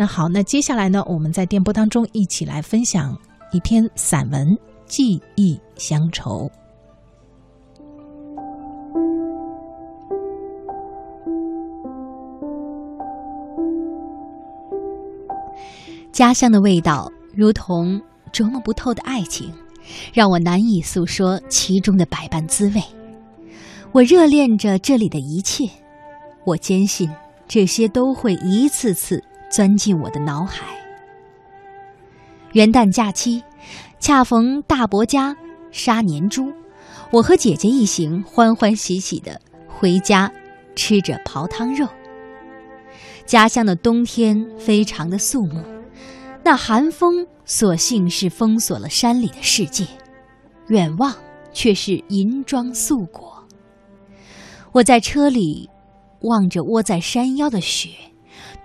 那好，那接下来呢，我们在电波当中一起来分享一篇散文《记忆乡愁》。家乡的味道，如同琢磨不透的爱情，让我难以诉说其中的百般滋味。我热恋着这里的一切，我坚信这些都会一次次钻进我的脑海。元旦假期，恰逢大伯家杀年猪，我和姐姐一行欢欢喜喜的回家，吃着刨汤肉。家乡的冬天非常的肃穆。那寒风所幸是封锁了山里的世界，远望却是银装素裹。我在车里望着窝在山腰的雪，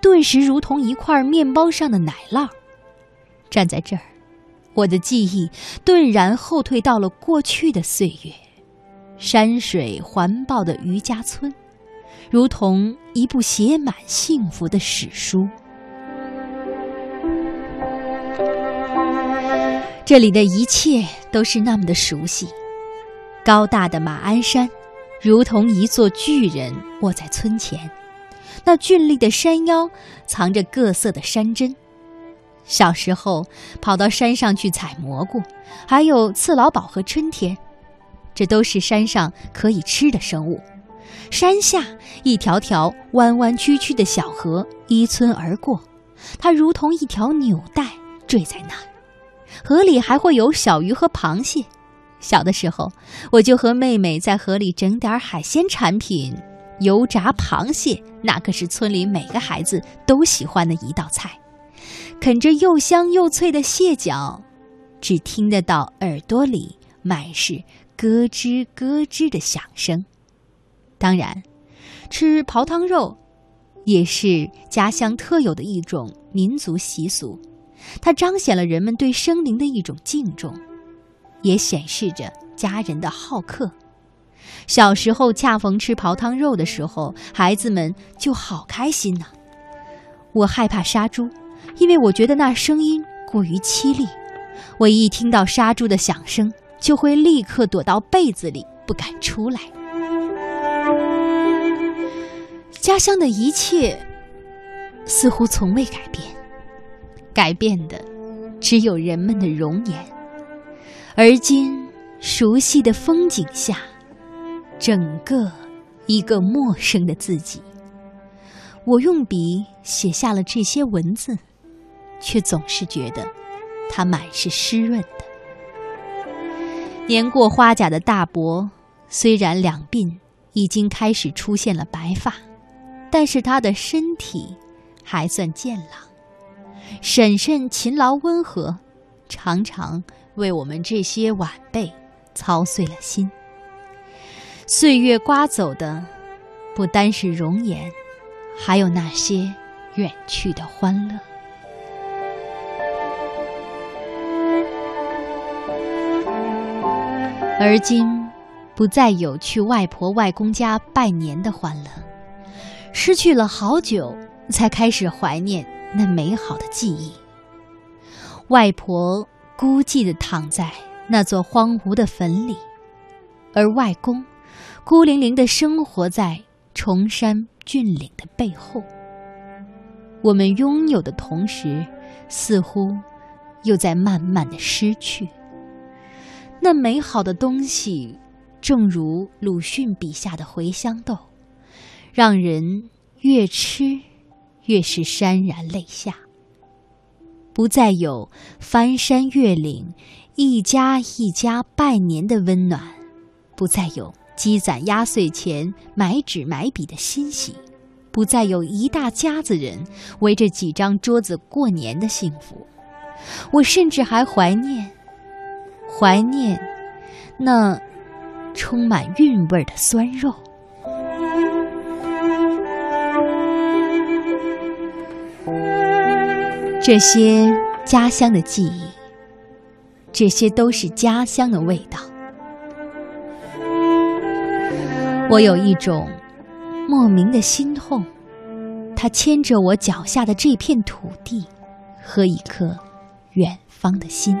顿时如同一块面包上的奶酪。站在这儿，我的记忆顿然后退到了过去的岁月，山水环抱的渔家村，如同一部写满幸福的史书。这里的一切都是那么的熟悉，高大的马鞍山，如同一座巨人卧在村前；那峻立的山腰，藏着各色的山珍。小时候跑到山上去采蘑菇，还有刺老鸨和春天，这都是山上可以吃的生物。山下一条条弯弯曲曲的小河依村而过，它如同一条纽带坠在那。河里还会有小鱼和螃蟹。小的时候，我就和妹妹在河里整点海鲜产品，油炸螃蟹，那可是村里每个孩子都喜欢的一道菜。啃着又香又脆的蟹脚，只听得到耳朵里满是咯吱咯吱的响声。当然，吃刨汤肉，也是家乡特有的一种民族习俗。它彰显了人们对生灵的一种敬重，也显示着家人的好客。小时候恰逢吃刨汤肉的时候，孩子们就好开心呢。我害怕杀猪，因为我觉得那声音过于凄厉。我一听到杀猪的响声，就会立刻躲到被子里，不敢出来。家乡的一切似乎从未改变。改变的，只有人们的容颜。而今，熟悉的风景下，整个一个陌生的自己。我用笔写下了这些文字，却总是觉得它满是湿润的。年过花甲的大伯，虽然两鬓已经开始出现了白发，但是他的身体还算健朗。婶婶勤劳温和，常常为我们这些晚辈操碎了心。岁月刮走的，不单是容颜，还有那些远去的欢乐。而今，不再有去外婆外公家拜年的欢乐，失去了好久，才开始怀念。那美好的记忆，外婆孤寂的躺在那座荒芜的坟里，而外公孤零零的生活在崇山峻岭的背后。我们拥有的同时，似乎又在慢慢的失去。那美好的东西，正如鲁迅笔下的茴香豆，让人越吃。越是潸然泪下，不再有翻山越岭、一家一家拜年的温暖，不再有积攒压岁钱、买纸买笔的欣喜，不再有一大家子人围着几张桌子过年的幸福。我甚至还怀念，怀念那充满韵味的酸肉。这些家乡的记忆，这些都是家乡的味道。我有一种莫名的心痛，它牵着我脚下的这片土地，和一颗远方的心。